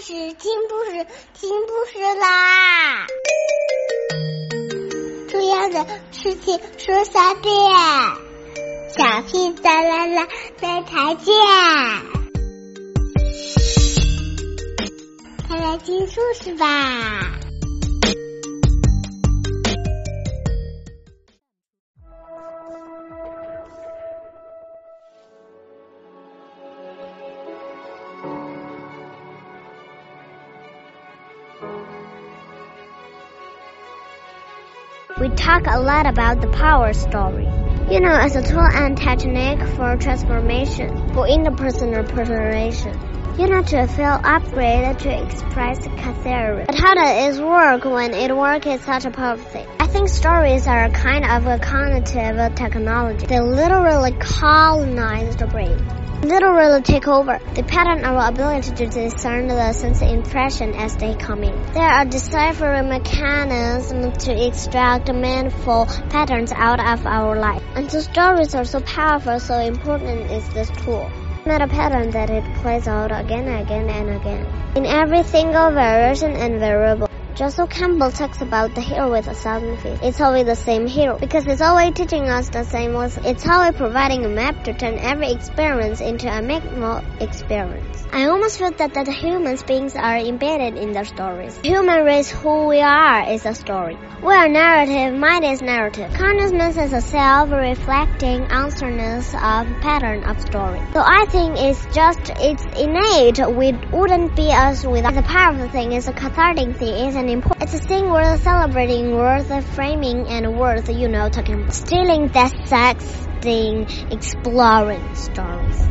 事，听故事，听故事啦！重要的事情说三遍，小屁哒啦啦，明天见！快来听故事吧！we talk a lot about the power story. You know, as a tool and technique for transformation, for interpersonal preparation. You know, to feel upgraded to express catharsis. But how does it work when it works is such a powerful thing? I think stories are a kind of a cognitive technology. They literally colonize the brain literally take over. They pattern our ability to discern the sense impression as they come in. There are deciphering mechanisms to extract meaningful patterns out of our life. And the stories are so powerful, so important is this tool. Not a pattern that it plays out again and again and again. In every single variation and variable. Joseph Campbell talks about the hero with a thousand feet. It's always the same hero because it's always teaching us the same lesson. It's always providing a map to turn every experience into a memorable experience. I almost feel that, that the human beings are embedded in their stories. Human race, who we are, is a story. We are narrative, mind is narrative. Consciousness is a self-reflecting answerness of pattern of story. So I think it's just, it's innate. We wouldn't be us without the powerful thing. It's a cathartic thing. Important, it's a thing worth celebrating, worth framing, and worth, you know, talking about. Stealing, that sex thing, exploring stories.